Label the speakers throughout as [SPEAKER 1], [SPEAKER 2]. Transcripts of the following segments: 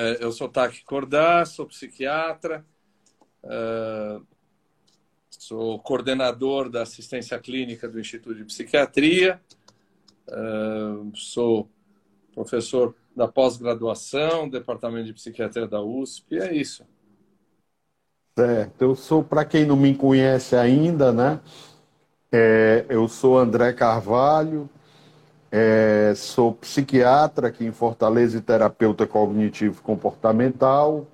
[SPEAKER 1] É, eu sou Taki Cordá, sou psiquiatra, é, sou coordenador da assistência clínica do Instituto de Psiquiatria, é, sou professor da pós-graduação, Departamento de Psiquiatria da USP, é isso.
[SPEAKER 2] Certo, eu sou, para quem não me conhece ainda, né? Eu sou André Carvalho, é, sou psiquiatra aqui em Fortaleza e terapeuta cognitivo comportamental,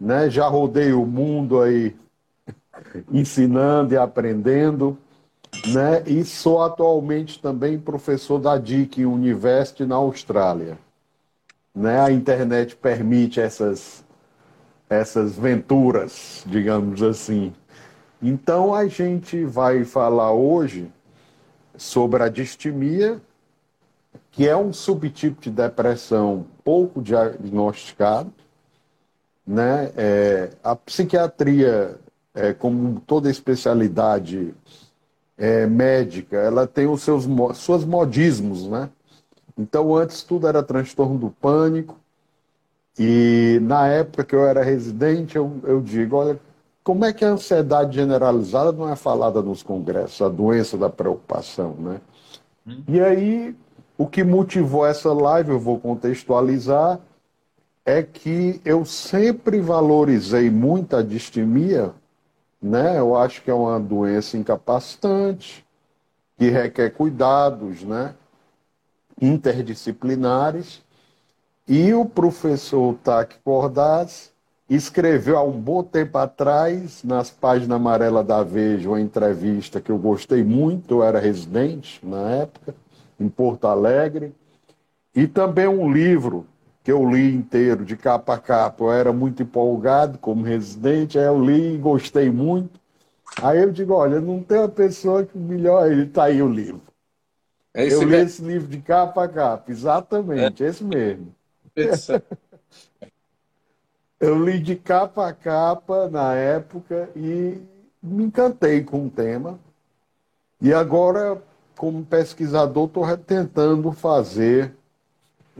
[SPEAKER 2] né? Já rodei o mundo aí ensinando e aprendendo, né? E sou atualmente também professor da Deakin University na Austrália né, a internet permite essas, essas venturas, digamos assim. Então a gente vai falar hoje sobre a distimia, que é um subtipo de depressão pouco diagnosticado. Né? É, a psiquiatria, é, como toda especialidade é, médica, ela tem os seus suas modismos, né? Então, antes tudo era transtorno do pânico. E na época que eu era residente, eu, eu digo: olha, como é que a ansiedade generalizada não é falada nos congressos, a doença da preocupação, né? Hum. E aí, o que motivou essa live, eu vou contextualizar, é que eu sempre valorizei muito a distimia, né? Eu acho que é uma doença incapacitante, que requer cuidados, né? interdisciplinares, e o professor Tac Cordaz escreveu há um bom tempo atrás, nas páginas amarelas da Veja, uma entrevista que eu gostei muito, eu era residente na época, em Porto Alegre, e também um livro que eu li inteiro, de capa a capa. Eu era muito empolgado como residente, aí eu li e gostei muito. Aí eu digo, olha, não tem uma pessoa que melhor, ele está aí o livro. É eu li mesmo. esse livro de capa a capa, exatamente, é. esse mesmo. eu li de capa a capa na época e me encantei com o tema. E agora, como pesquisador, estou tentando fazer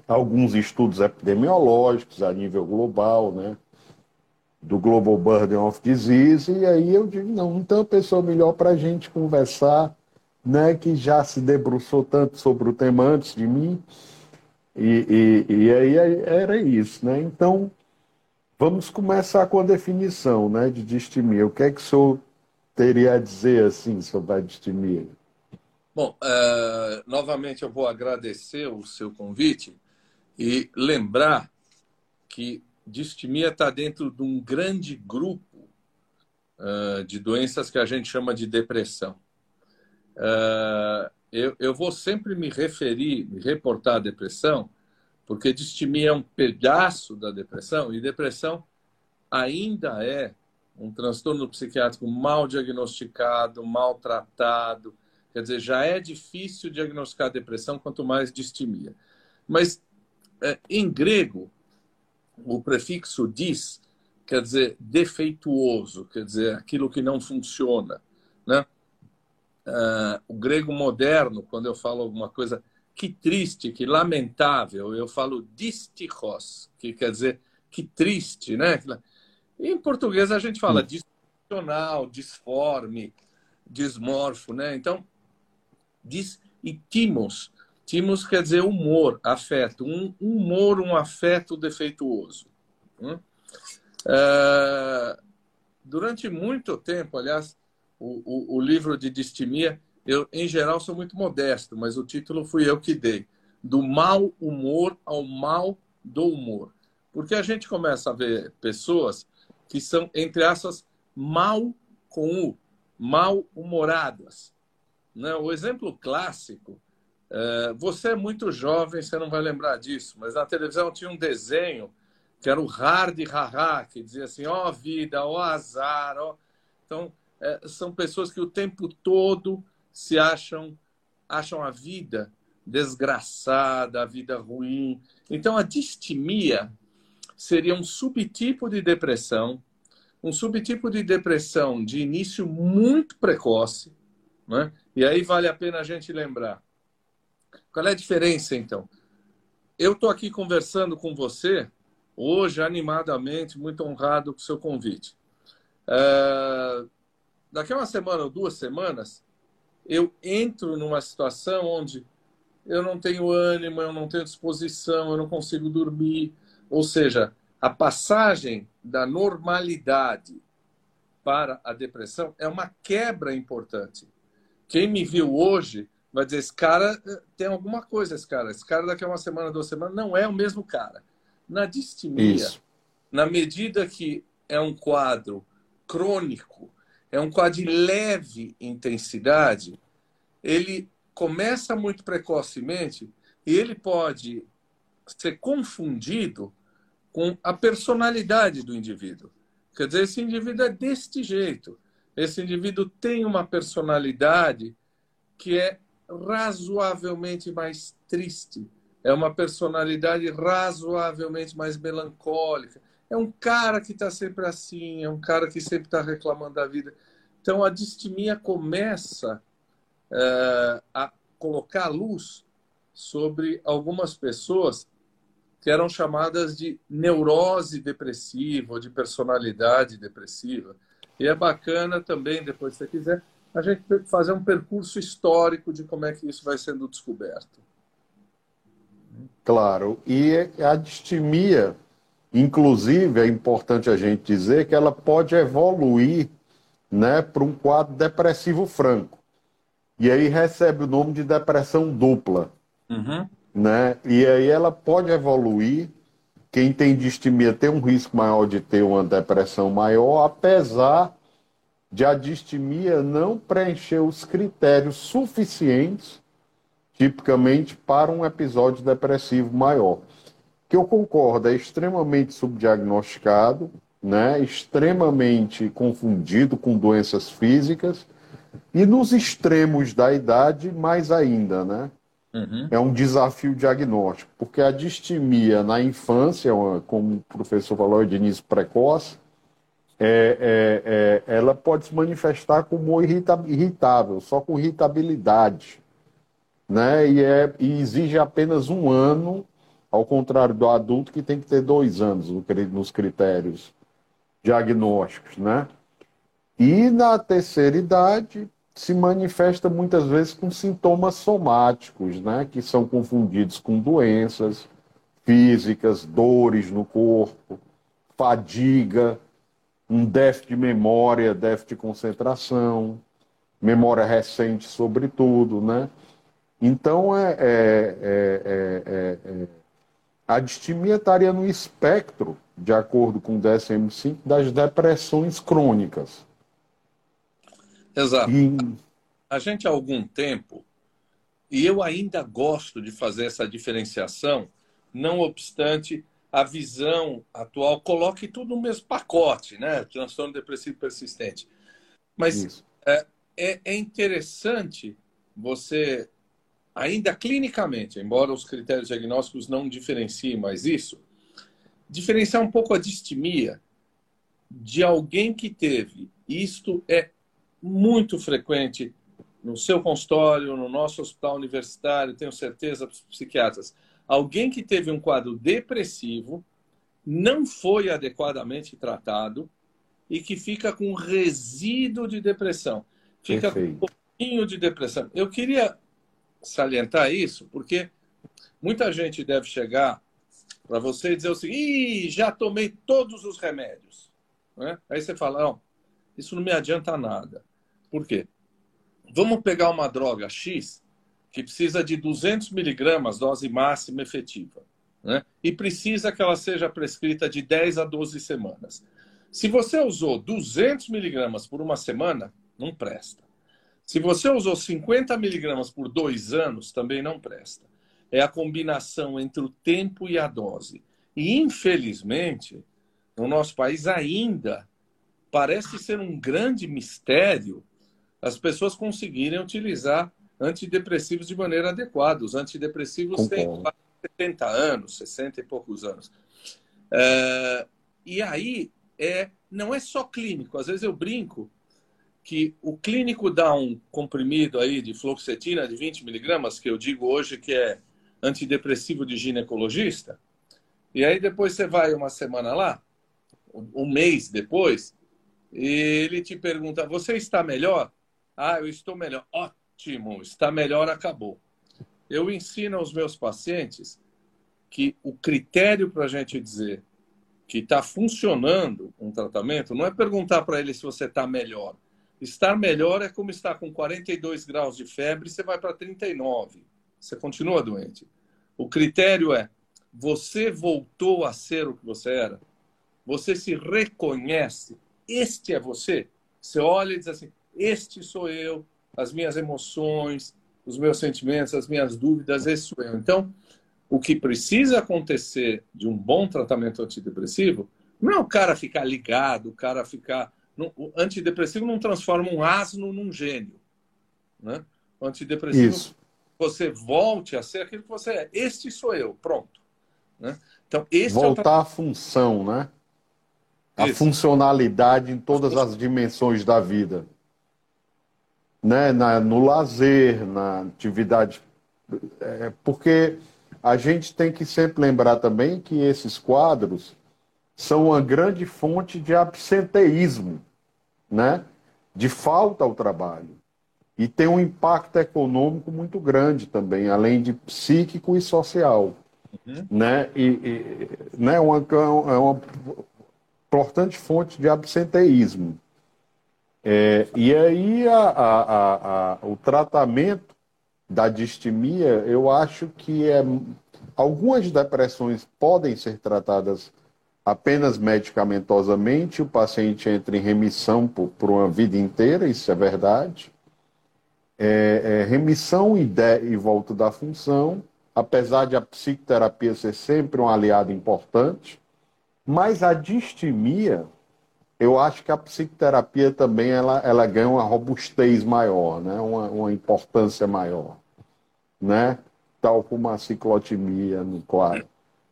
[SPEAKER 2] alguns estudos epidemiológicos a nível global, né? Do Global Burden of Disease, e aí eu digo, não, tem uma pessoa melhor para a gente conversar né, que já se debruçou tanto sobre o tema antes de mim, e, e, e aí era isso, né? Então, vamos começar com a definição né, de distimia. O que é que o senhor teria a dizer assim sobre a distimia?
[SPEAKER 1] Bom, uh, novamente eu vou agradecer o seu convite e lembrar que distimia está dentro de um grande grupo uh, de doenças que a gente chama de depressão. Uh, eu, eu vou sempre me referir, me reportar à depressão, porque distimia é um pedaço da depressão, e depressão ainda é um transtorno psiquiátrico mal diagnosticado, mal tratado. Quer dizer, já é difícil diagnosticar depressão, quanto mais distimia. Mas, é, em grego, o prefixo dis quer dizer defeituoso, quer dizer aquilo que não funciona. Né? uh, o grego moderno, quando eu falo alguma coisa que triste, que lamentável, eu falo distichos, que quer dizer que triste, né? Em português a gente fala disfuncional, disforme, dismorfo, né? Então, dis e timos. Timos quer dizer humor, afeto, um humor, um afeto defeituoso. Uh, durante muito tempo, aliás, o, o, o livro de distimia, eu, em geral, sou muito modesto, mas o título fui eu que dei. Do mau humor ao mal do humor. Porque a gente começa a ver pessoas que são, entre aspas, mal com o, mal-humoradas. Né? O exemplo clássico, é, você é muito jovem, você não vai lembrar disso, mas na televisão tinha um desenho que era o hard haha, que dizia assim, ó oh, vida, ó oh, azar. Oh. Então, é, são pessoas que o tempo todo se acham acham a vida desgraçada, a vida ruim. Então a distimia seria um subtipo de depressão, um subtipo de depressão de início muito precoce, né? E aí vale a pena a gente lembrar. Qual é a diferença então? Eu estou aqui conversando com você hoje animadamente, muito honrado com o seu convite. É, daqui a uma semana ou duas semanas, eu entro numa situação onde eu não tenho ânimo, eu não tenho disposição, eu não consigo dormir. Ou seja, a passagem da normalidade para a depressão é uma quebra importante. Quem me viu hoje vai dizer: esse cara eh, tem alguma coisa, esse cara. Esse cara daqui a uma semana, duas semanas, não é o mesmo cara. Na distimia, Isso. na medida que é um quadro crônico, é um quadro de leve intensidade, ele começa muito precocemente e ele pode ser confundido com a personalidade do indivíduo. Quer dizer, esse indivíduo é deste jeito. Esse indivíduo tem uma personalidade que é razoavelmente mais triste. É uma personalidade razoavelmente mais melancólica. É um cara que está sempre assim, é um cara que sempre está reclamando da vida. Então a distimia começa é, a colocar luz sobre algumas pessoas que eram chamadas de neurose depressiva ou de personalidade depressiva. E é bacana também, depois se você quiser, a gente fazer um percurso histórico de como é que isso vai sendo descoberto.
[SPEAKER 2] Claro, e a distimia, inclusive, é importante a gente dizer que ela pode evoluir né, para um quadro depressivo franco. E aí recebe o nome de depressão dupla. Uhum. Né? E aí ela pode evoluir. Quem tem distimia tem um risco maior de ter uma depressão maior, apesar de a distimia não preencher os critérios suficientes, tipicamente, para um episódio depressivo maior. Que eu concordo, é extremamente subdiagnosticado, né? extremamente confundido com doenças físicas, e nos extremos da idade, mais ainda, né? Uhum. É um desafio diagnóstico, porque a distimia na infância, como o professor falou, de início precoce, é, é, é, ela pode se manifestar como irritável, só com irritabilidade. Né? E, é, e exige apenas um ano, ao contrário do adulto, que tem que ter dois anos nos critérios diagnósticos. Né? E na terceira idade, se manifesta muitas vezes com sintomas somáticos, né, que são confundidos com doenças físicas, dores no corpo, fadiga, um déficit de memória, déficit de concentração, memória recente, sobretudo, né? Então, é, é, é, a distimia estaria no espectro, de acordo com o DSM-5, das depressões crônicas.
[SPEAKER 1] Exato. E... A gente há algum tempo, e eu ainda gosto de fazer essa diferenciação, não obstante a visão atual coloque tudo no mesmo pacote, né? Transtorno depressivo persistente. Mas é, é, é interessante você, ainda clinicamente, embora os critérios diagnósticos não diferenciem mais isso, diferenciar um pouco a distimia de alguém que teve. Isto é muito frequente no seu consultório, no nosso hospital universitário, tenho certeza, para os psiquiatras. Alguém que teve um quadro depressivo, não foi adequadamente tratado e que fica com resíduo de depressão. Fica Perfeito. com um pouquinho de depressão. Eu queria salientar isso porque muita gente deve chegar para você e dizer o seguinte: já tomei todos os remédios. Né? Aí você fala: não, isso não me adianta nada. Por quê? Vamos pegar uma droga X que precisa de 200 miligramas, dose máxima efetiva, né? e precisa que ela seja prescrita de 10 a 12 semanas. Se você usou 200 miligramas por uma semana, não presta. Se você usou 50 miligramas por dois anos, também não presta. É a combinação entre o tempo e a dose. E, infelizmente, no nosso país ainda parece ser um grande mistério as pessoas conseguirem utilizar antidepressivos de maneira adequada. Os antidepressivos Concordo. têm 70 anos, 60 e poucos anos. É, e aí, é, não é só clínico. Às vezes eu brinco que o clínico dá um comprimido aí de fluoxetina de 20 miligramas, que eu digo hoje que é antidepressivo de ginecologista, E aí depois você vai uma semana lá, um mês depois, e ele te pergunta: Você está melhor? Ah, eu estou melhor. Ótimo, está melhor, acabou. Eu ensino aos meus pacientes que o critério para a gente dizer que está funcionando um tratamento não é perguntar para ele se você está melhor. Estar melhor é como estar com 42 graus de febre você vai para 39. Você continua doente. O critério é: você voltou a ser o que você era? Você se reconhece? Este é você? Você olha e diz assim: este sou eu, as minhas emoções, os meus sentimentos, as minhas dúvidas, esse sou eu. Então, o que precisa acontecer de um bom tratamento antidepressivo não é o cara ficar ligado, o cara ficar. O antidepressivo não transforma um asno num gênio. Né? O antidepressivo, Isso. você volte a ser aquilo que você é. Este sou eu, pronto. Né?
[SPEAKER 2] Então, Voltar é o... à função, né? A Isso. funcionalidade em todas as dimensões da vida. Né? Na, no lazer, na atividade. É, porque a gente tem que sempre lembrar também que esses quadros são uma grande fonte de absenteísmo, né? de falta ao trabalho. E tem um impacto econômico muito grande também, além de psíquico e social. Uhum. Né? E, e né? Uma, é uma importante fonte de absenteísmo. É, e aí a, a, a, o tratamento da distimia, eu acho que é, algumas depressões podem ser tratadas apenas medicamentosamente, o paciente entra em remissão por, por uma vida inteira, isso é verdade. É, é, remissão e, de, e volta da função, apesar de a psicoterapia ser sempre um aliado importante, mas a distimia, eu acho que a psicoterapia também ela, ela ganha uma robustez maior, né? uma, uma importância maior, né? tal como a ciclotimia no quadro.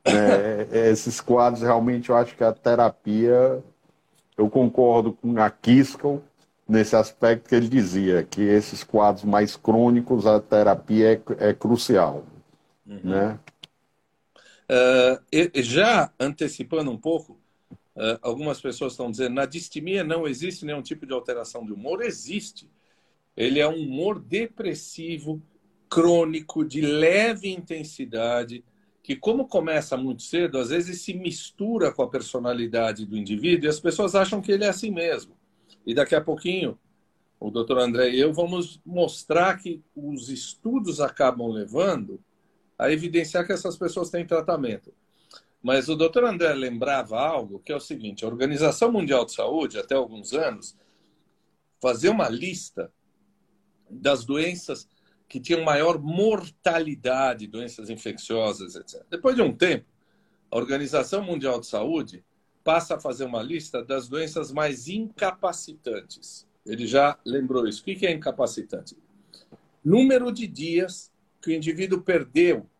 [SPEAKER 2] É, é, esses quadros, realmente, eu acho que a terapia, eu concordo com a Kiskel nesse aspecto que ele dizia, que esses quadros mais crônicos, a terapia é, é crucial. Uhum. Né?
[SPEAKER 1] Uh, já antecipando um pouco, Uh, algumas pessoas estão dizendo na distimia não existe nenhum tipo de alteração de humor. Existe. Ele é um humor depressivo, crônico, de leve intensidade, que, como começa muito cedo, às vezes se mistura com a personalidade do indivíduo e as pessoas acham que ele é assim mesmo. E daqui a pouquinho, o doutor André e eu vamos mostrar que os estudos acabam levando a evidenciar que essas pessoas têm tratamento. Mas o doutor André lembrava algo que é o seguinte: a Organização Mundial de Saúde, até alguns anos, fazia uma lista das doenças que tinham maior mortalidade, doenças infecciosas, etc. Depois de um tempo, a Organização Mundial de Saúde passa a fazer uma lista das doenças mais incapacitantes. Ele já lembrou isso. O que é incapacitante? Número de dias que o indivíduo perdeu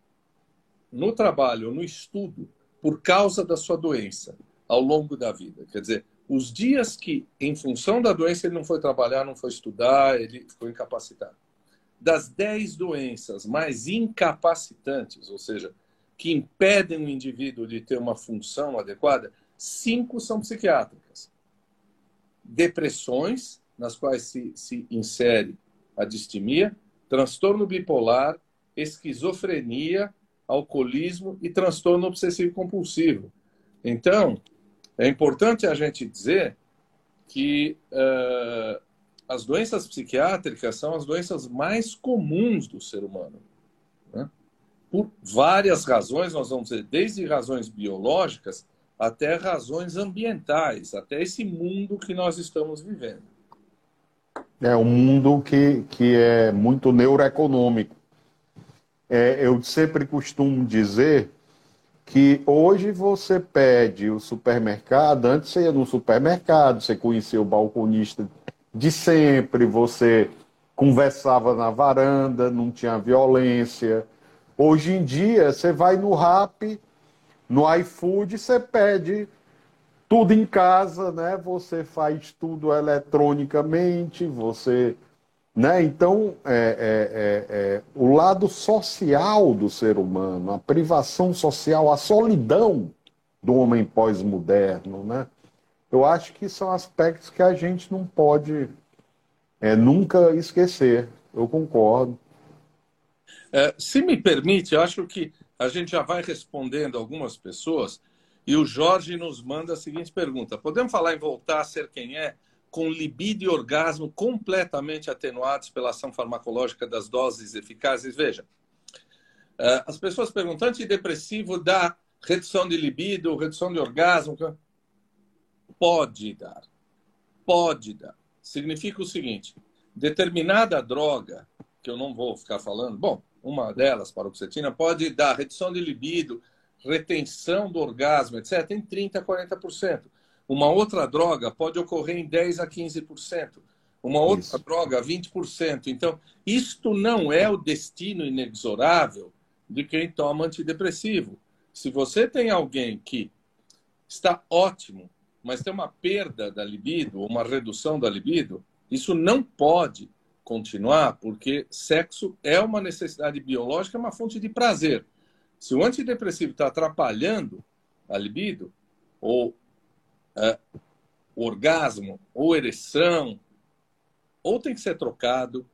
[SPEAKER 1] no trabalho, no estudo, por causa da sua doença ao longo da vida. Quer dizer, os dias que, em função da doença, ele não foi trabalhar, não foi estudar, ele ficou incapacitado. Das dez doenças mais incapacitantes, ou seja, que impedem o indivíduo de ter uma função adequada, cinco são psiquiátricas. Depressões, nas quais se, se insere a distimia, transtorno bipolar, esquizofrenia alcoolismo e transtorno obsessivo compulsivo. Então, é importante a gente dizer que uh, as doenças psiquiátricas são as doenças mais comuns do ser humano. Né? Por várias razões, nós vamos dizer, desde razões biológicas até razões ambientais, até esse mundo que nós estamos vivendo.
[SPEAKER 2] É um mundo que, que é muito neuroeconômico. É, eu sempre costumo dizer que hoje você pede o supermercado, antes você ia no supermercado, você conhecia o balconista de sempre, você conversava na varanda, não tinha violência. Hoje em dia, você vai no Rap, no iFood, você pede tudo em casa, né? Você faz tudo eletronicamente, você Né? Então, é, é, é, o lado social do ser humano, a privação social, a solidão do homem pós-moderno, né? eu acho que são aspectos que a gente não pode é, nunca esquecer. Eu concordo.
[SPEAKER 1] É, se me permite, eu acho que a gente já vai respondendo algumas pessoas e o Jorge nos manda a seguinte pergunta: Podemos falar em voltar a ser quem é? Com libido e orgasmo completamente atenuados pela ação farmacológica das doses eficazes? Veja, eh, as pessoas perguntam: antidepressivo dá redução de libido, redução de orgasmo? Pode dar. Pode dar. Significa o seguinte: determinada droga, que eu não vou ficar falando, bom, uma delas, paroxetina, pode dar redução de libido, retenção do orgasmo, etc., em 30% a 40%. Uma outra droga pode ocorrer em 10 a 15%. Uma outra Isso. droga, 20%. Então, isto não é o destino inexorável de quem toma antidepressivo. Se você tem alguém que está ótimo, mas tem uma perda da libido, uma redução da libido, isso não pode continuar, porque sexo é uma necessidade biológica, é uma fonte de prazer. Se o antidepressivo está atrapalhando a libido, ou é, orgasmo ou ereção, ou tem que ser trocado,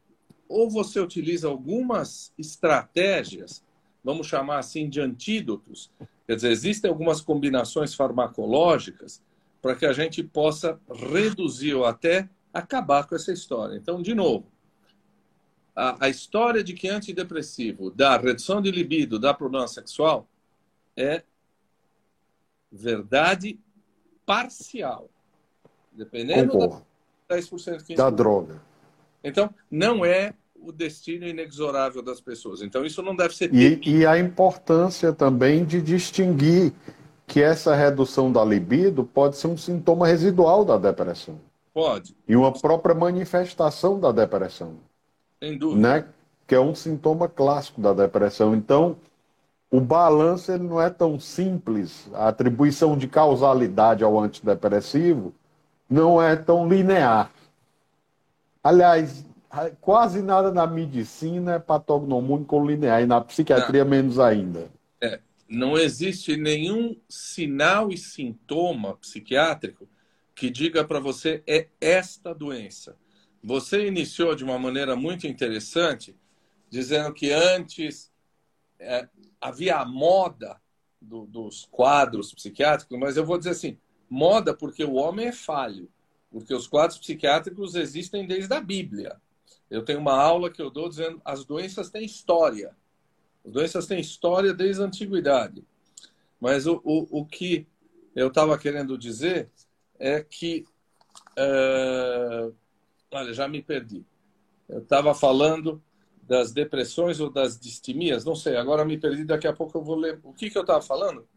[SPEAKER 1] ou você utiliza algumas estratégias, vamos chamar assim de antídotos. Quer dizer, existem algumas combinações farmacológicas para que a gente possa reduzir ou até acabar com essa história. Então, de novo, a, a história de que antidepressivo dá redução de libido, dá problema sexual, é verdade parcial. Dependendo
[SPEAKER 2] Concordo. da 10% que da droga.
[SPEAKER 1] Então, não é o destino inexorável das pessoas. Então, isso não deve ser.
[SPEAKER 2] E, e, a importância também de distinguir que essa redução da libido pode ser um sintoma residual da depressão.
[SPEAKER 1] Pode.
[SPEAKER 2] E uma própria manifestação da depressão.
[SPEAKER 1] Sem dúvida.
[SPEAKER 2] Né? Que é um sintoma clássico da depressão. Então, o balanço ele não é tão simples. A atribuição de causalidade ao antidepressivo não é tão linear. Aliás, quase nada na medicina é patognomônico linear e na psiquiatria não. menos ainda.
[SPEAKER 1] É, não existe nenhum sinal e sintoma psiquiátrico que diga para você é esta doença. Você iniciou de uma maneira muito interessante, dizendo que antes é, havia a moda do, dos quadros psiquiátricos, mas eu vou dizer assim, moda porque o homem é falho, porque os quadros psiquiátricos existem desde a Bíblia. Eu tenho uma aula que eu dou dizendo as doenças têm história. As doenças têm história desde a antiguidade. Mas o, o, o que eu estava querendo dizer é que. É... Olha, já me perdi. Eu estava falando das depressões ou das distimias, não sei, agora me perdi, daqui a pouco eu vou ler. O que, que eu estava falando?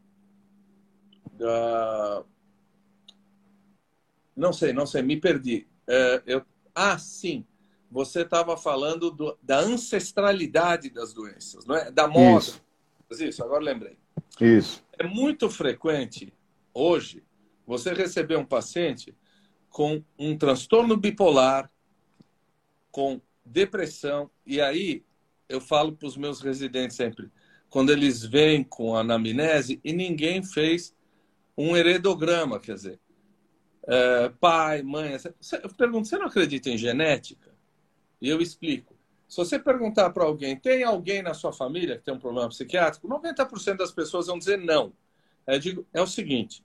[SPEAKER 1] Da... Não sei, não sei, me perdi. É, eu... Ah, sim, você estava falando do, da ancestralidade das doenças, não é? Da moda. Isso. Isso, agora lembrei.
[SPEAKER 2] Isso.
[SPEAKER 1] É muito frequente hoje você receber um paciente com um transtorno bipolar, com depressão. E aí eu falo para os meus residentes sempre, quando eles vêm com anamnese e ninguém fez um heredograma, quer dizer, é, pai, mãe. Eu pergunto, você não acredita em genética? E eu explico. Se você perguntar para alguém, tem alguém na sua família que tem um problema psiquiátrico? 90% das pessoas vão dizer não. Eu digo, é o seguinte: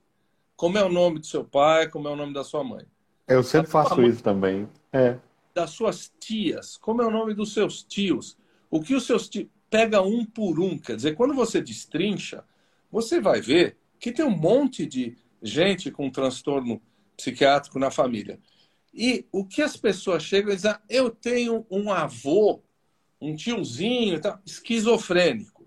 [SPEAKER 1] como é o nome do seu pai, como é o nome da sua mãe?
[SPEAKER 2] Eu sempre faço mãe, isso também. É
[SPEAKER 1] das suas tias, como é o nome dos seus tios, o que os seus tios. Pega um por um, quer dizer, quando você destrincha, você vai ver que tem um monte de gente com transtorno psiquiátrico na família. E o que as pessoas chegam e dizem, ah, eu tenho um avô, um tiozinho, tá, esquizofrênico.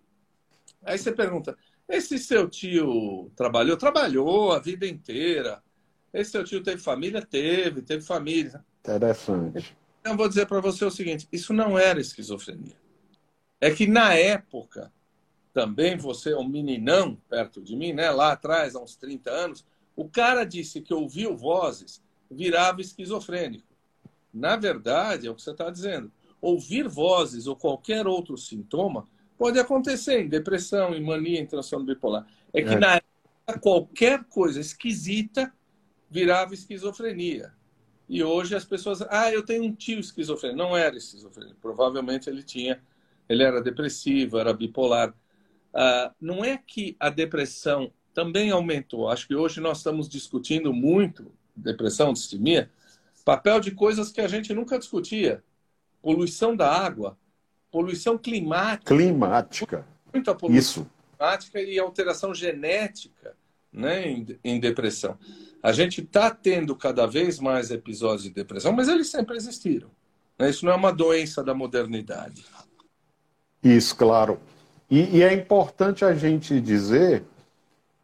[SPEAKER 1] Aí você pergunta, esse seu tio trabalhou? Trabalhou a vida inteira. Esse seu tio teve família? Teve, teve família.
[SPEAKER 2] Interessante.
[SPEAKER 1] Então, eu vou dizer para você o seguinte: isso não era esquizofrenia. É que na época, também você é um meninão perto de mim, né? lá atrás, há uns 30 anos, o cara disse que ouviu vozes, virava esquizofrênico. na verdade, é o que você está dizendo. Ouvir vozes ou qualquer outro sintoma pode acontecer em depressão, em mania, em transtorno bipolar. É que é. na época, qualquer coisa esquisita virava esquizofrenia. E hoje as pessoas, ah, eu tenho um tio esquizofrênico. Não era esquizofrênico. Provavelmente ele tinha, ele era depressivo, era bipolar. Ah, não é que a depressão também aumentou. Acho que hoje nós estamos discutindo muito depressão, distimia, papel de coisas que a gente nunca discutia. Poluição da água, poluição climática.
[SPEAKER 2] Climática.
[SPEAKER 1] Muita poluição Isso. climática e alteração genética né, em, em depressão. A gente está tendo cada vez mais episódios de depressão, mas eles sempre existiram. Né? Isso não é uma doença da modernidade.
[SPEAKER 2] Isso, claro. E, e é importante a gente dizer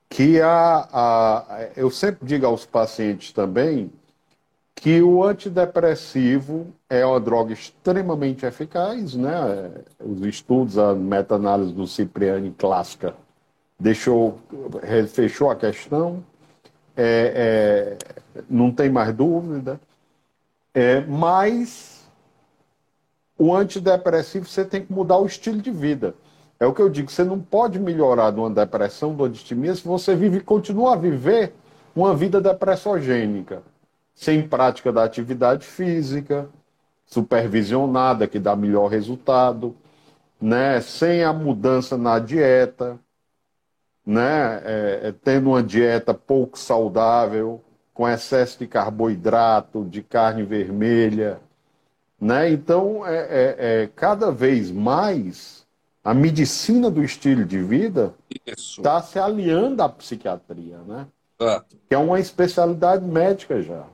[SPEAKER 2] que a, a, eu sempre digo aos pacientes também que o antidepressivo é uma droga extremamente eficaz, né? Os estudos, a meta-análise do Cipriani clássica deixou, fechou a questão, é, é, não tem mais dúvida, é, mas o antidepressivo você tem que mudar o estilo de vida. É o que eu digo, você não pode melhorar de uma depressão, de uma distimia, se você vive, continua a viver uma vida depressogênica, sem prática da atividade física, supervisionada, que dá melhor resultado, né? sem a mudança na dieta, né? É, é, tendo uma dieta pouco saudável, com excesso de carboidrato, de carne vermelha. Né? Então, é, é, é cada vez mais a medicina do estilo de vida está se aliando à psiquiatria, né? Que é uma especialidade médica já.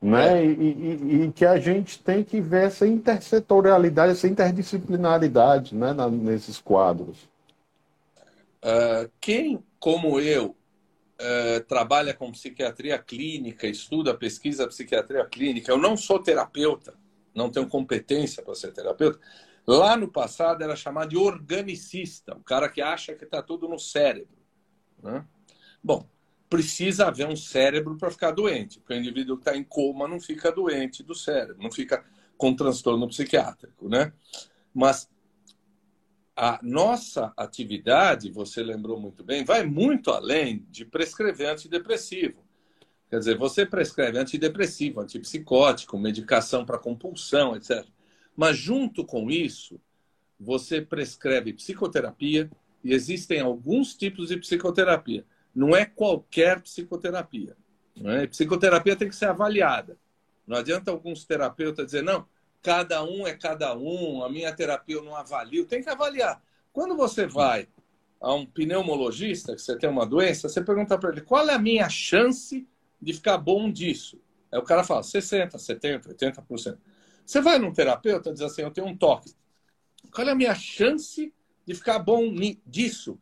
[SPEAKER 2] Né? É. E, e, e, que a gente tem que ver essa intersetorialidade, essa interdisciplinaridade né? Na, nesses quadros.
[SPEAKER 1] Uh, quem, como eu, uh, trabalha com psiquiatria clínica, estuda, pesquisa psiquiatria clínica, eu não sou terapeuta, não tenho competência para ser terapeuta, Lá no passado era chamado de organicista, o cara que acha que está tudo no cérebro. Né? Bom, precisa haver um cérebro para ficar doente, porque o indivíduo que está em coma não fica doente do cérebro, não fica com transtorno psiquiátrico, né? Mas a nossa atividade, você lembrou muito bem, vai muito além de prescrever antidepressivo. Quer dizer, você prescreve antidepressivo, antipsicótico, medicação para compulsão, etc. Mas, junto com isso, você prescreve psicoterapia e existem alguns tipos de psicoterapia. Não é qualquer psicoterapia. Não é? Psicoterapia tem que ser avaliada. Não adianta alguns terapeutas dizer, não, cada um é cada um, a minha terapia eu não avalio. Tem que avaliar. Quando você vai a um pneumologista, que você tem uma doença, você pergunta para ele qual é a minha chance de ficar bom disso. Aí o cara fala 60%, 70%, 80%. Você vai num terapeuta e diz assim: Eu tenho um toque. Qual é a minha chance de ficar bom disso?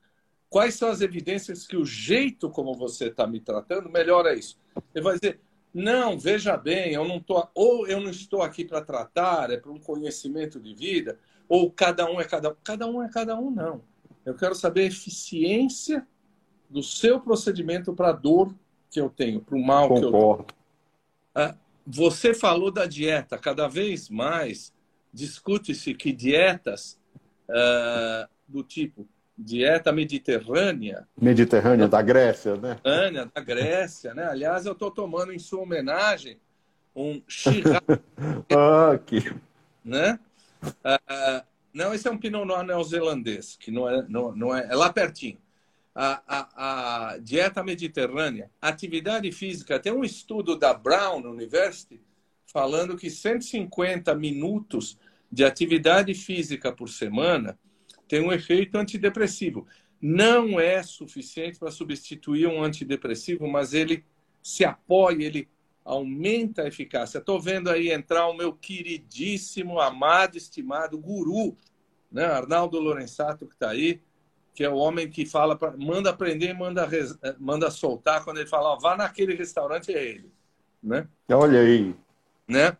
[SPEAKER 1] Quais são as evidências que o jeito como você está me tratando melhora isso? Ele vai dizer: Não, veja bem, eu não tô, ou eu não estou aqui para tratar, é para um conhecimento de vida, ou cada um é cada um. Cada um é cada um, não. Eu quero saber a eficiência do seu procedimento para a dor que eu tenho, para o mal Concordo. que eu tenho. Ah, você falou da dieta. Cada vez mais discute-se que dietas uh, do tipo dieta mediterrânea.
[SPEAKER 2] Mediterrânea da Grécia, né?
[SPEAKER 1] Mediterrânea da Grécia, né? Aliás, eu estou tomando em sua homenagem um Shiraz.
[SPEAKER 2] ah, que...
[SPEAKER 1] né? Uh, não, esse é um Pinot Noir neozelandês, que não é, não, não é, é lá pertinho a, a, a dieta mediterrânea, atividade física. Tem um estudo da Brown University falando que 150 minutos de atividade física por semana tem um efeito antidepressivo. Não é suficiente para substituir um antidepressivo, mas ele se apoia, ele aumenta a eficácia. Estou vendo aí entrar o meu queridíssimo, amado, estimado guru, né? Arnaldo Lorenzato, que está aí que é o homem que fala, pra, manda aprender, manda, eh, manda soltar. Quando ele fala, ó, vá naquele restaurante, é ele. Né?
[SPEAKER 2] Olha aí.
[SPEAKER 1] Né?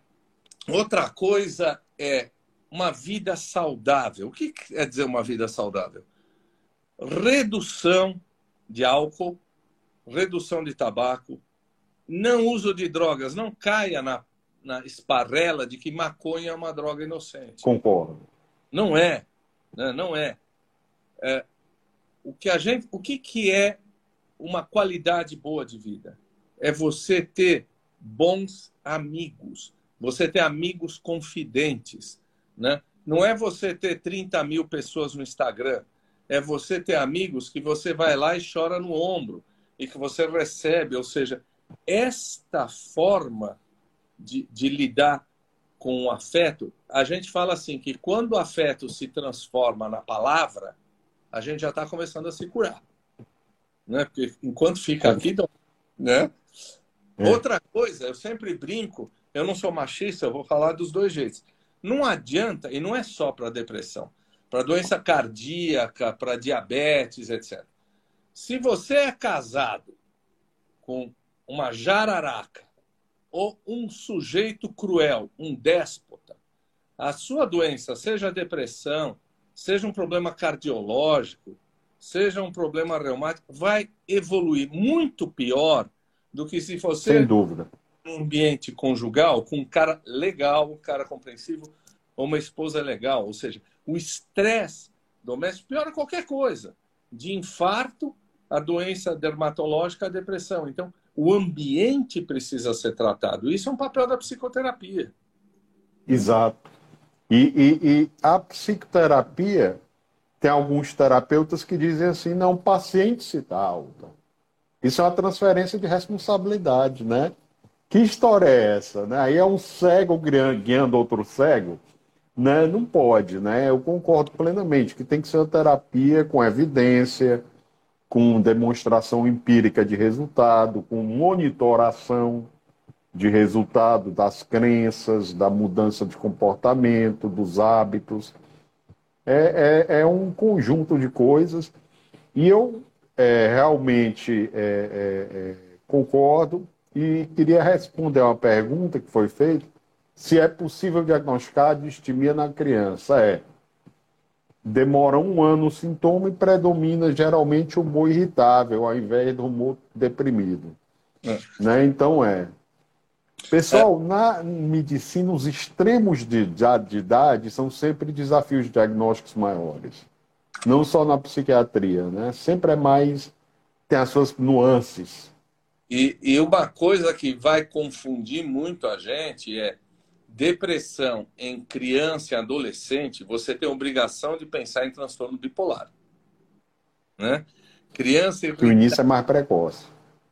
[SPEAKER 1] Outra coisa é uma vida saudável. O que quer dizer uma vida saudável? Redução de álcool, redução de tabaco, não uso de drogas, não caia na, na esparrela de que maconha é uma droga inocente.
[SPEAKER 2] Concordo.
[SPEAKER 1] Não é. Né? Não é. é. o que a gente, o que, que é uma qualidade boa de vida? É você ter bons amigos, você ter amigos confidentes, né? Não é você ter 30 mil pessoas no Instagram, é você ter amigos que você vai lá e chora no ombro e que você recebe. Ou seja, esta forma de, de lidar com o afeto, a gente fala assim que quando o afeto se transforma na palavra, a gente já está começando a se curar. Né? Porque enquanto fica aqui, né? É. Outra coisa, eu sempre brinco, eu não sou machista, eu vou falar dos dois jeitos. Não adianta, e não é só para depressão, para doença cardíaca, para diabetes, etc. Se você é casado com uma jararaca ou um sujeito cruel, um déspota, a sua doença, seja depressão, seja um problema cardiológico, seja um problema reumático, vai evoluir muito pior do que se você.
[SPEAKER 2] Sem dúvida.
[SPEAKER 1] Um ambiente conjugal com um cara legal, um cara compreensivo, ou uma esposa legal. Ou seja, o estresse doméstico piora qualquer coisa, de infarto a doença dermatológica, a depressão. Então, o ambiente precisa ser tratado. Isso é um papel da psicoterapia.
[SPEAKER 2] Exato. E, e, e a psicoterapia, tem alguns terapeutas que dizem assim: não, o paciente se dá alta. Isso é uma transferência de responsabilidade, né? Que história é essa? Né? Aí é um cego guiando outro cego? Né? Não pode, né? Eu concordo plenamente que tem que ser uma terapia com evidência, com demonstração empírica de resultado, com monitoração de resultado das crenças, da mudança de comportamento, dos hábitos. É, é, é um conjunto de coisas. E eu é, realmente é, é, é, concordo e queria responder a uma pergunta que foi feita: se é possível diagnosticar a distimia na criança. É. Demora um ano o sintoma e predomina geralmente o humor irritável, ao invés do humor deprimido. É. Né? Então é. Pessoal, na medicina, os extremos de, de, de idade são sempre desafios diagnósticos maiores não só na psiquiatria, né? Sempre é mais tem as suas nuances.
[SPEAKER 1] E, e uma coisa que vai confundir muito a gente é depressão em criança e adolescente. Você tem obrigação de pensar em transtorno bipolar, né? Criança e
[SPEAKER 2] o início é mais precoce.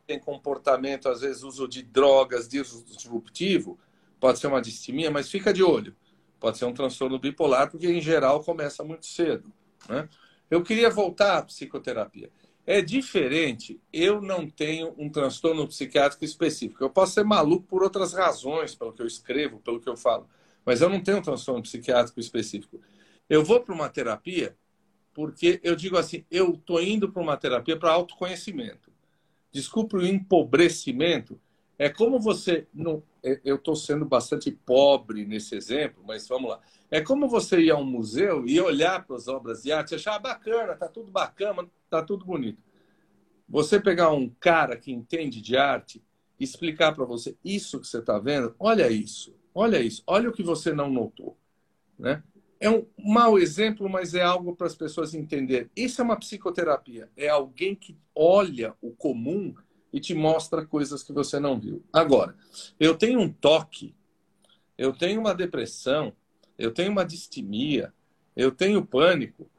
[SPEAKER 1] Tem comportamento, às vezes uso de drogas disruptivo, pode ser uma distimia, mas fica de olho. Pode ser um transtorno bipolar, porque em geral começa muito cedo. Né? Eu queria voltar à psicoterapia. É diferente, eu não tenho um transtorno psiquiátrico específico. Eu posso ser maluco por outras razões, pelo que eu escrevo, pelo que eu falo, mas eu não tenho um transtorno psiquiátrico específico. Eu vou para uma terapia porque eu digo assim, eu estou indo para uma terapia para autoconhecimento. Desculpe o empobrecimento, é como você. Não, é, eu estou sendo bastante pobre nesse exemplo, mas vamos lá. É como você ir a um museu e olhar para as obras de arte achar ah, bacana, tá tudo bacana, tá tudo bonito. Você pegar um cara que entende de arte explicar para você isso que você está vendo, olha isso, olha isso, olha o que você não notou, né? É um mau exemplo, mas é algo para as pessoas entenderem. Isso é uma psicoterapia. É alguém que olha o comum e te mostra coisas que você não viu. Agora, eu tenho um toque, eu tenho uma depressão, eu tenho uma distimia, eu tenho pânico,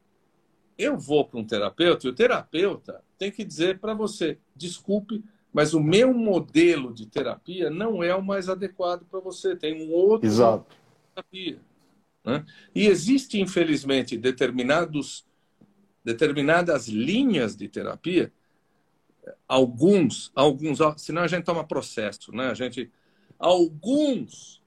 [SPEAKER 1] eu vou para um terapeuta e o terapeuta tem que dizer para você: desculpe, mas o meu modelo de terapia não é o mais adequado para você. Tem um outro
[SPEAKER 2] Exato.
[SPEAKER 1] terapia. Né? E existe, infelizmente, determinados, determinadas linhas de terapia, alguns, alguns, senão a gente toma processo, né? A gente, alguns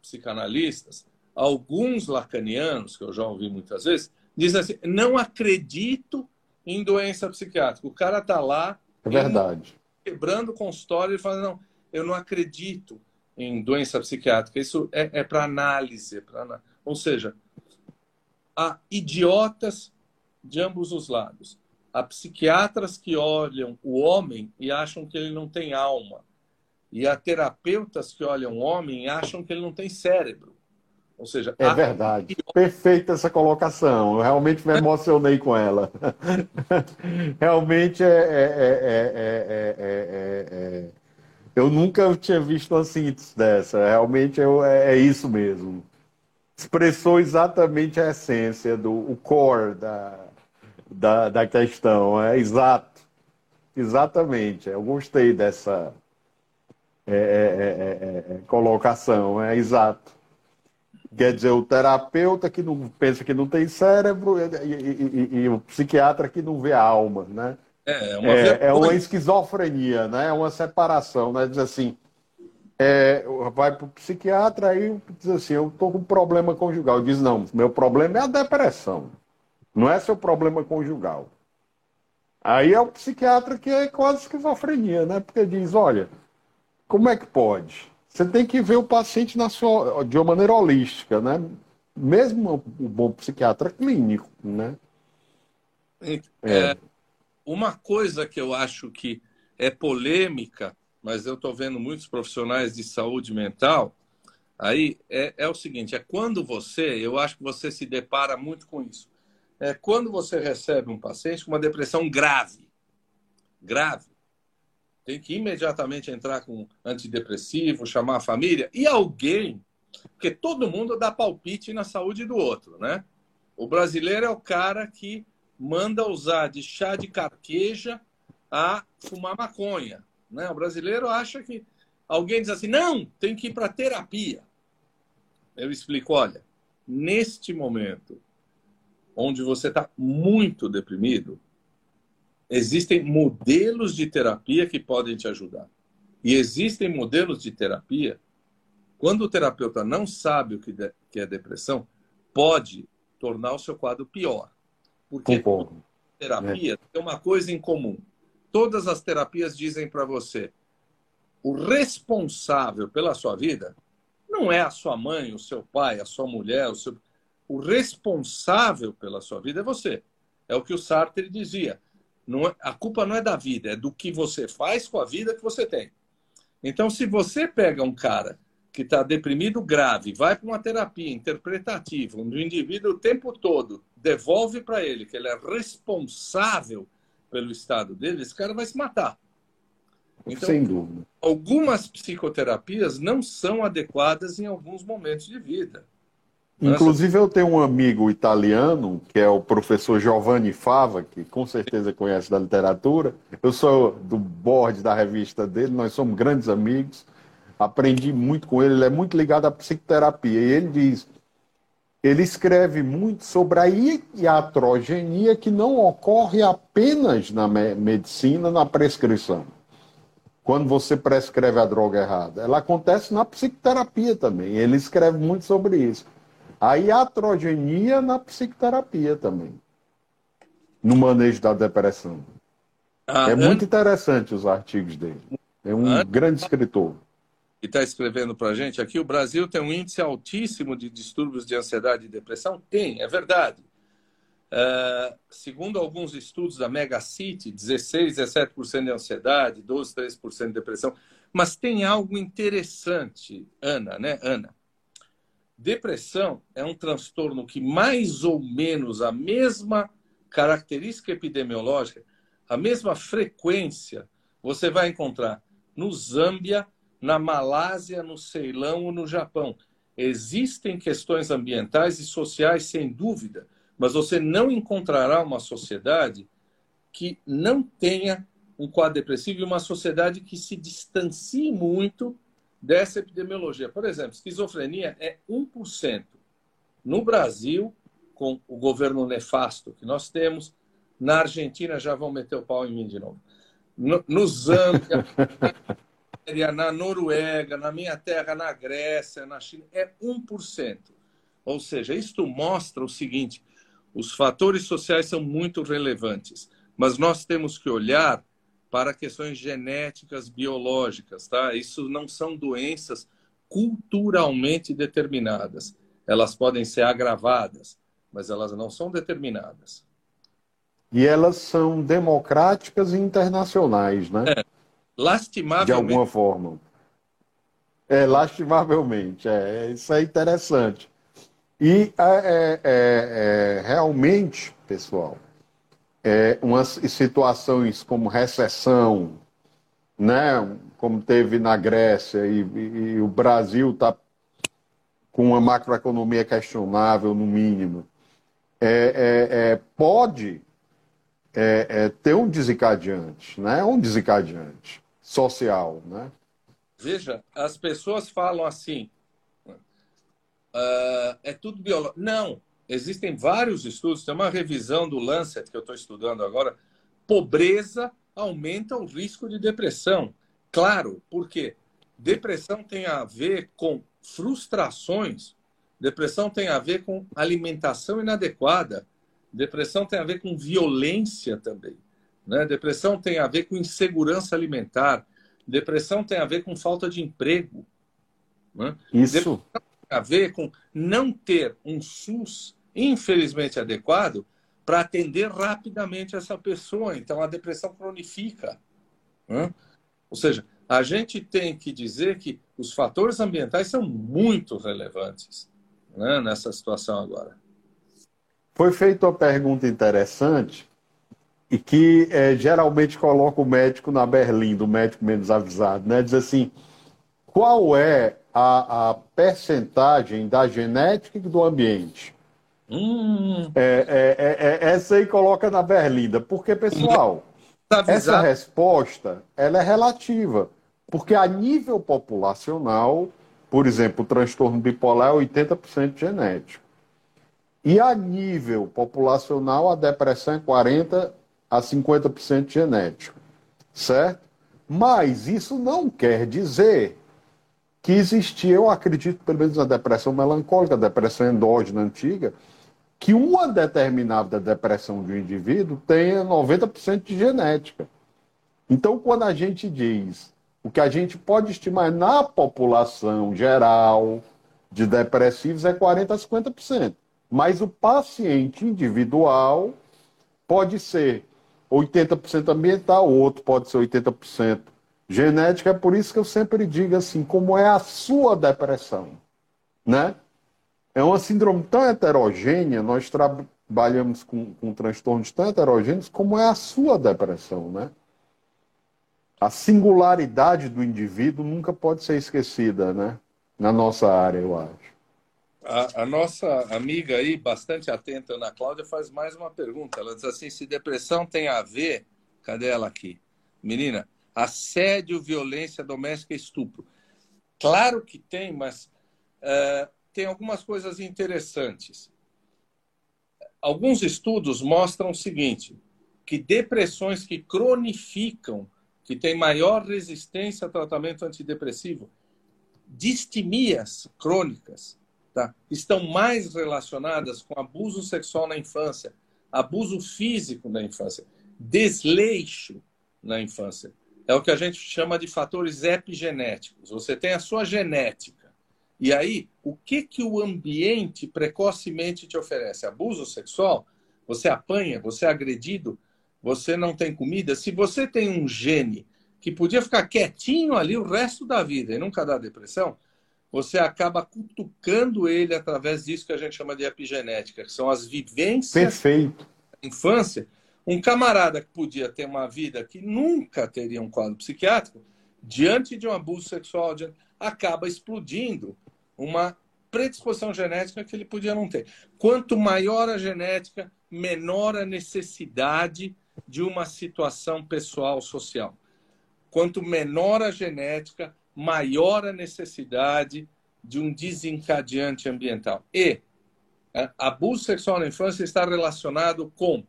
[SPEAKER 1] psicanalistas alguns lacanianos, que eu já ouvi muitas vezes, dizem assim: não acredito em doença psiquiátrica. O cara está lá.
[SPEAKER 2] É verdade.
[SPEAKER 1] Quebrando o consultório e fala: não, eu não acredito em doença psiquiátrica. Isso é, é para análise. É pra, ou seja, há idiotas de ambos os lados. Há psiquiatras que olham o homem e acham que ele não tem alma. E há terapeutas que olham o homem e acham que ele não tem cérebro. Ou seja,
[SPEAKER 2] é verdade. Perfeita essa colocação. Eu realmente me emocionei com ela. realmente é, é, é, Eu nunca tinha visto uma síntese dessa. Realmente é, isso mesmo. Expressou exatamente a essência do o core da, da, da questão. É exato. Exatamente. Eu gostei dessa colocação. É exato. Quer dizer, o terapeuta que não pensa que não tem cérebro e, e, e, e o psiquiatra que não vê a alma, né? É, é uma, é, é uma esquizofrenia, né? É uma separação, né? Diz assim, é, vai para o psiquiatra aí diz assim, eu estou com problema conjugal. Diz, não, meu problema é a depressão, não é seu problema conjugal. Aí é o psiquiatra que é quase esquizofrenia, né? Porque diz, olha, como é que pode? Você tem que ver o paciente na sua, de uma maneira holística, né? Mesmo o bom psiquiatra clínico, né?
[SPEAKER 1] É, uma coisa que eu acho que é polêmica, mas eu estou vendo muitos profissionais de saúde mental, aí é, é o seguinte, é quando você, eu acho que você se depara muito com isso, é quando você recebe um paciente com uma depressão grave, grave, tem que imediatamente entrar com antidepressivo, chamar a família e alguém, porque todo mundo dá palpite na saúde do outro, né? O brasileiro é o cara que manda usar de chá de carqueja a fumar maconha, né? O brasileiro acha que alguém diz assim: "Não, tem que ir para terapia". Eu explico, olha, neste momento onde você está muito deprimido, existem modelos de terapia que podem te ajudar. E existem modelos de terapia, quando o terapeuta não sabe o que é depressão, pode tornar o seu quadro pior. Porque Concordo. terapia é. tem uma coisa em comum. Todas as terapias dizem para você: o responsável pela sua vida não é a sua mãe, o seu pai, a sua mulher, o seu. O responsável pela sua vida é você. É o que o Sartre dizia. É, a culpa não é da vida, é do que você faz com a vida que você tem. Então, se você pega um cara que está deprimido grave, vai para uma terapia interpretativa, onde o indivíduo o tempo todo devolve para ele que ele é responsável pelo estado dele, esse cara vai se matar. Então, Sem dúvida. Algumas psicoterapias não são adequadas em alguns momentos de vida.
[SPEAKER 2] Inclusive, eu tenho um amigo italiano, que é o professor Giovanni Fava, que com certeza conhece da literatura. Eu sou do board da revista dele, nós somos grandes amigos. Aprendi muito com ele, ele é muito ligado à psicoterapia. E ele diz: ele escreve muito sobre a iatrogenia que não ocorre apenas na medicina, na prescrição. Quando você prescreve a droga errada, ela acontece na psicoterapia também. Ele escreve muito sobre isso a iatrogenia na psicoterapia também, no manejo da depressão. Ah, é muito interessante os artigos dele. É um ah, grande escritor.
[SPEAKER 1] E está escrevendo para a gente aqui: o Brasil tem um índice altíssimo de distúrbios de ansiedade e depressão? Tem, é verdade. Uh, segundo alguns estudos da Mega City, 16, 17% de ansiedade, 12, 13% de depressão. Mas tem algo interessante, Ana, né, Ana? Depressão é um transtorno que mais ou menos a mesma característica epidemiológica, a mesma frequência, você vai encontrar no Zâmbia, na Malásia, no Ceilão ou no Japão. Existem questões ambientais e sociais, sem dúvida, mas você não encontrará uma sociedade que não tenha um quadro depressivo e uma sociedade que se distancie muito dessa epidemiologia. Por exemplo, esquizofrenia é 1%. No Brasil, com o governo nefasto que nós temos, na Argentina já vão meter o pau em mim de novo. No, no Zâmbia, na Noruega, na minha terra, na Grécia, na China, é 1%. Ou seja, isto mostra o seguinte: os fatores sociais são muito relevantes, mas nós temos que olhar para questões genéticas, biológicas, tá? Isso não são doenças culturalmente determinadas. Elas podem ser agravadas, mas elas não são determinadas.
[SPEAKER 2] E elas são democráticas e internacionais, né? É.
[SPEAKER 1] Lastimavelmente.
[SPEAKER 2] De alguma forma. É, lastimavelmente. É, isso é interessante. E é, é, é, é realmente, pessoal, é, umas situações como recessão, né, como teve na Grécia, e, e, e o Brasil está com uma macroeconomia questionável, no mínimo, é, é, pode ter um desencadeante, né, um desencadeante social, né?
[SPEAKER 1] Veja, as pessoas falam assim, uh, é tudo biológico. Não, existem vários estudos, tem uma revisão do Lancet que eu estou estudando agora. Pobreza aumenta o risco de depressão. Claro, porque depressão tem a ver com frustrações, depressão tem a ver com alimentação inadequada, depressão tem a ver com violência também. Né? Depressão tem a ver com insegurança alimentar. Depressão tem a ver com falta de emprego. Né?
[SPEAKER 2] Isso. Depressão
[SPEAKER 1] tem a ver com não ter um SUS, infelizmente, adequado para atender rapidamente essa pessoa. Então, a depressão cronifica. Né? Ou seja, a gente tem que dizer que os fatores ambientais são muito relevantes né, nessa situação agora.
[SPEAKER 2] Foi feita uma pergunta interessante e que é, geralmente coloca o médico na berlinda, o médico menos avisado, né? Diz assim, qual é a, a percentagem da genética e do ambiente? Hum. É, é, é, essa aí coloca na berlinda, porque, pessoal, tá essa resposta ela é relativa, porque a nível populacional, por exemplo, o transtorno bipolar é 80% genético. E a nível populacional, a depressão é 40% a 50% genético, certo? Mas isso não quer dizer que existia, eu acredito, pelo menos na depressão melancólica, a depressão endógena antiga, que uma determinada depressão de um indivíduo tenha 90% de genética. Então, quando a gente diz o que a gente pode estimar na população geral de depressivos é 40% a 50%. Mas o paciente individual pode ser 80% ambiental, o outro pode ser 80% genética. É por isso que eu sempre digo assim, como é a sua depressão, né? É uma síndrome tão heterogênea, nós trabalhamos com, com transtornos tão heterogêneos como é a sua depressão, né? A singularidade do indivíduo nunca pode ser esquecida, né? Na nossa área, eu acho.
[SPEAKER 1] A, a, nossa amiga aí, bastante atenta, Ana Cláudia, faz mais uma pergunta. Ela diz assim: se depressão tem a ver, cadê ela aqui? Menina, assédio, violência doméstica e estupro. Claro que tem, mas uh, tem algumas coisas interessantes. Alguns estudos mostram o seguinte: que depressões que cronificam, que têm maior resistência ao tratamento antidepressivo, distimias crônicas, tá? estão mais relacionadas com abuso sexual na infância, abuso físico na infância, desleixo na infância. É o que a gente chama de fatores epigenéticos. Você tem a sua genética. E aí, o que, que o ambiente precocemente te oferece? Abuso sexual? Você apanha, você é agredido, você não tem comida. Se você tem um gene que podia ficar quietinho ali o resto da vida e nunca dar depressão, você acaba cutucando ele através disso que a gente chama de epigenética, que são as vivências
[SPEAKER 2] Perfeito.
[SPEAKER 1] da infância. Um camarada que podia ter uma vida que nunca teria um quadro psiquiátrico, diante de um abuso sexual, acaba explodindo uma predisposição genética que ele podia não ter. Quanto maior a genética, menor a necessidade de uma situação pessoal social. Quanto menor a genética, maior a necessidade de um desencadeante ambiental. E é, abuso sexual na infância está relacionado com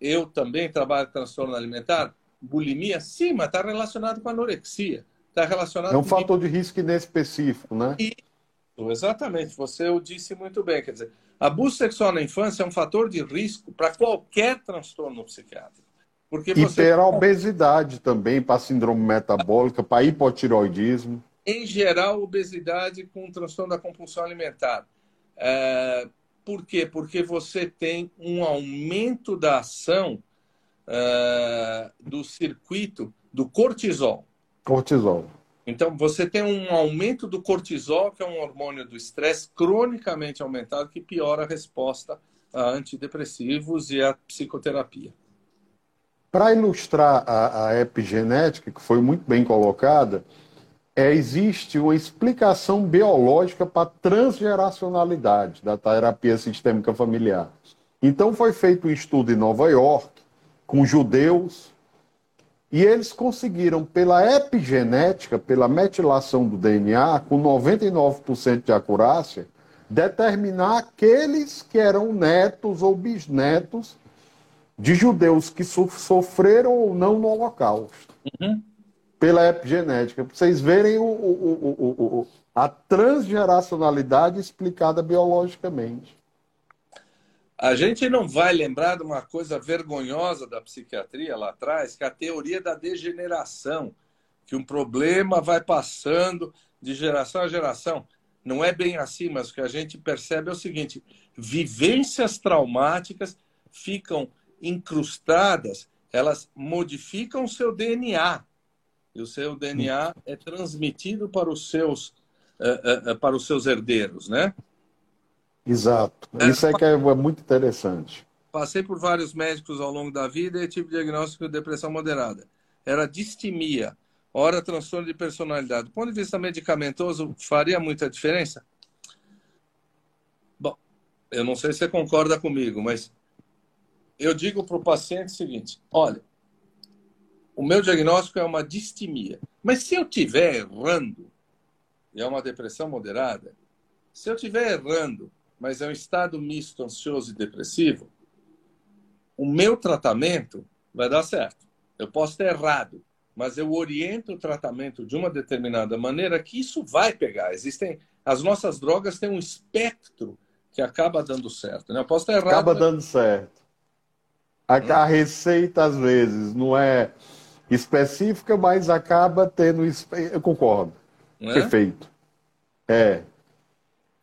[SPEAKER 1] eu também trabalho com transtorno alimentar, bulimia, sim, mas está relacionado com anorexia. Está relacionado
[SPEAKER 2] é um fator de risco inespecífico, né?
[SPEAKER 1] Isso, exatamente. Você o disse muito bem. Quer dizer, abuso sexual na infância é um fator de risco para qualquer transtorno psiquiátrico.
[SPEAKER 2] Porque você... E para obesidade também, para síndrome metabólica, para hipotiroidismo.
[SPEAKER 1] Em geral, obesidade com transtorno da compulsão alimentar. É... Por quê? Porque você tem um aumento da ação é... do circuito do cortisol.
[SPEAKER 2] Cortisol.
[SPEAKER 1] Então, você tem um aumento do cortisol, que é um hormônio do estresse cronicamente aumentado, que piora a resposta a antidepressivos e a psicoterapia.
[SPEAKER 2] Para ilustrar a, a, epigenética, que foi muito bem colocada, é, existe uma explicação biológica para a transgeracionalidade da terapia sistêmica familiar. Então, foi feito um estudo em Nova York com judeus e eles conseguiram, pela epigenética, pela metilação do DNA, com 99% de acurácia, determinar aqueles que eram netos ou bisnetos de judeus que sofreram ou não no Holocausto. Uhum. Pela epigenética. Para vocês verem o, o, o, a transgeracionalidade explicada biologicamente.
[SPEAKER 1] A gente não vai lembrar de uma coisa vergonhosa da psiquiatria lá atrás, que é a teoria da degeneração, que um problema vai passando de geração a geração. Não é bem assim, mas o que a gente percebe é o seguinte: vivências traumáticas ficam incrustadas, elas modificam o seu DNA. E o seu DNA é transmitido para os seus, uh, uh, para os seus herdeiros, né?
[SPEAKER 2] Exato. É, Isso é que é muito interessante.
[SPEAKER 1] Passei por vários médicos ao longo da vida e tive diagnóstico de depressão moderada. Era distimia, ora transtorno de personalidade. Do ponto de vista medicamentoso, faria muita diferença? Bom, eu não sei se você concorda comigo, mas eu digo para o paciente o seguinte: olha, o meu diagnóstico é uma distimia. Mas se eu estiver errando, e é uma depressão moderada, se eu estiver errando mas é um estado misto ansioso e depressivo, o meu tratamento vai dar certo. Eu posso estar errado, mas eu oriento o tratamento de uma determinada maneira que isso vai pegar. Existem as nossas drogas têm um espectro que acaba dando certo. Né? Eu posso estar errado.
[SPEAKER 2] Acaba mas... dando certo. A, hum? a receita às vezes não é específica, mas acaba tendo. Eu concordo. É? Perfeito. É.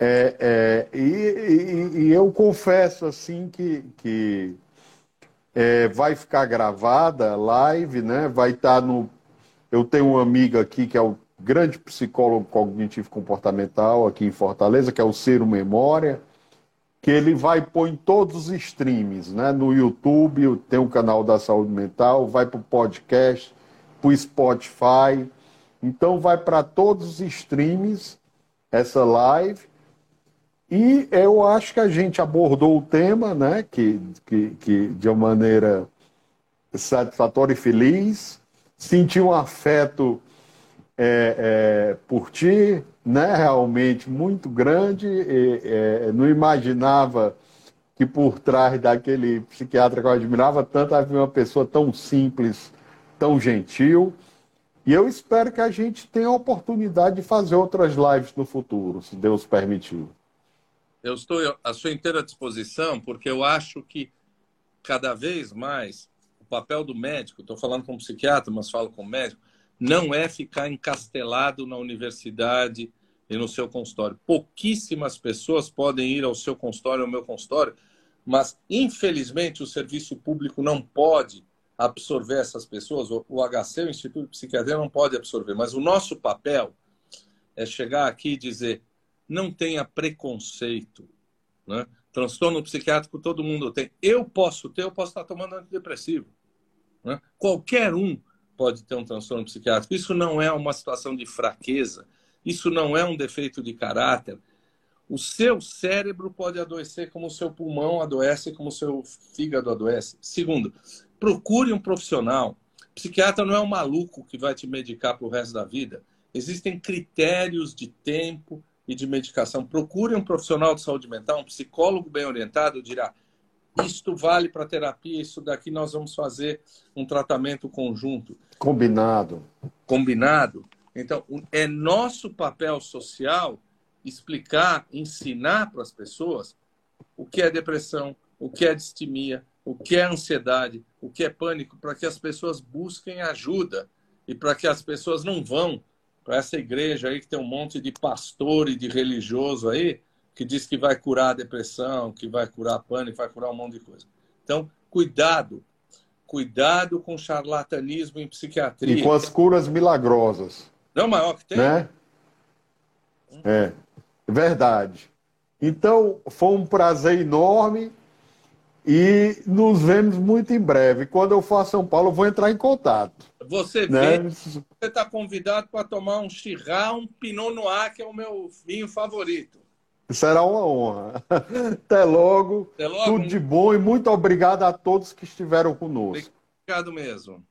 [SPEAKER 2] É, é, e, e, e, eu confesso assim que, que é, vai ficar gravada live, né? Vai estar tá no. Eu tenho um amigo aqui que é o grande psicólogo cognitivo comportamental aqui em Fortaleza, que é o Ciro Memória, que ele vai pôr em todos os streams, né? No YouTube, tem o canal da saúde mental, vai para o podcast, para o Spotify. Então vai para todos os streams essa live e eu acho que a gente abordou o tema, né, que, que, que de uma maneira satisfatória e feliz, senti um afeto é, é, por ti, né, realmente muito grande, e, é, não imaginava que por trás daquele psiquiatra que eu admirava tanto havia uma pessoa tão simples, tão gentil, e eu espero que a gente tenha a oportunidade de fazer outras lives no futuro, se Deus permitir
[SPEAKER 1] eu estou à sua inteira disposição, porque eu acho que cada vez mais o papel do médico, estou falando com psiquiatra, mas falo com médico, não é ficar encastelado na universidade e no seu consultório. Pouquíssimas pessoas podem ir ao seu consultório, ao meu consultório, mas infelizmente o serviço público não pode absorver essas pessoas, o HC, o Instituto de Psiquiatria, não pode absorver, mas o nosso papel é chegar aqui e dizer não tenha preconceito. Né? Transtorno psiquiátrico todo mundo tem. Eu posso ter, eu posso estar tomando antidepressivo. Né? Qualquer um pode ter um transtorno psiquiátrico. Isso não é uma situação de fraqueza, isso não é um defeito de caráter. O seu cérebro pode adoecer como o seu pulmão adoece, como o seu fígado adoece. Segundo, procure um profissional. Psiquiatra não é um maluco que vai te medicar para o resto da vida. Existem critérios de tempo, e de medicação. Procure um profissional de saúde mental, um psicólogo bem orientado, dirá: isto vale para terapia, isso daqui nós vamos fazer um tratamento conjunto.
[SPEAKER 2] Combinado.
[SPEAKER 1] Combinado. Então, é nosso papel social explicar, ensinar para as pessoas o que é depressão, o que é distimia, o que é ansiedade, o que é pânico, para que as pessoas busquem ajuda e para que as pessoas não vão para essa igreja aí que tem um monte de pastor e de religioso aí que diz que vai curar a depressão, que vai curar pânico, vai curar um monte de coisa. Então, cuidado. Cuidado com charlatanismo em psiquiatria.
[SPEAKER 2] E com as curas milagrosas.
[SPEAKER 1] Não é o maior que tem?
[SPEAKER 2] Né? É, verdade. Então, foi um prazer enorme e nos vemos muito em breve. Quando eu for a São Paulo, eu vou entrar em contato.
[SPEAKER 1] Você né? vê, você está convidado para tomar um Chirá, um Pinot Noir, que é o meu vinho favorito.
[SPEAKER 2] Será uma honra. Até logo. Até logo. Tudo de bom e muito obrigado a todos que estiveram conosco.
[SPEAKER 1] Obrigado mesmo.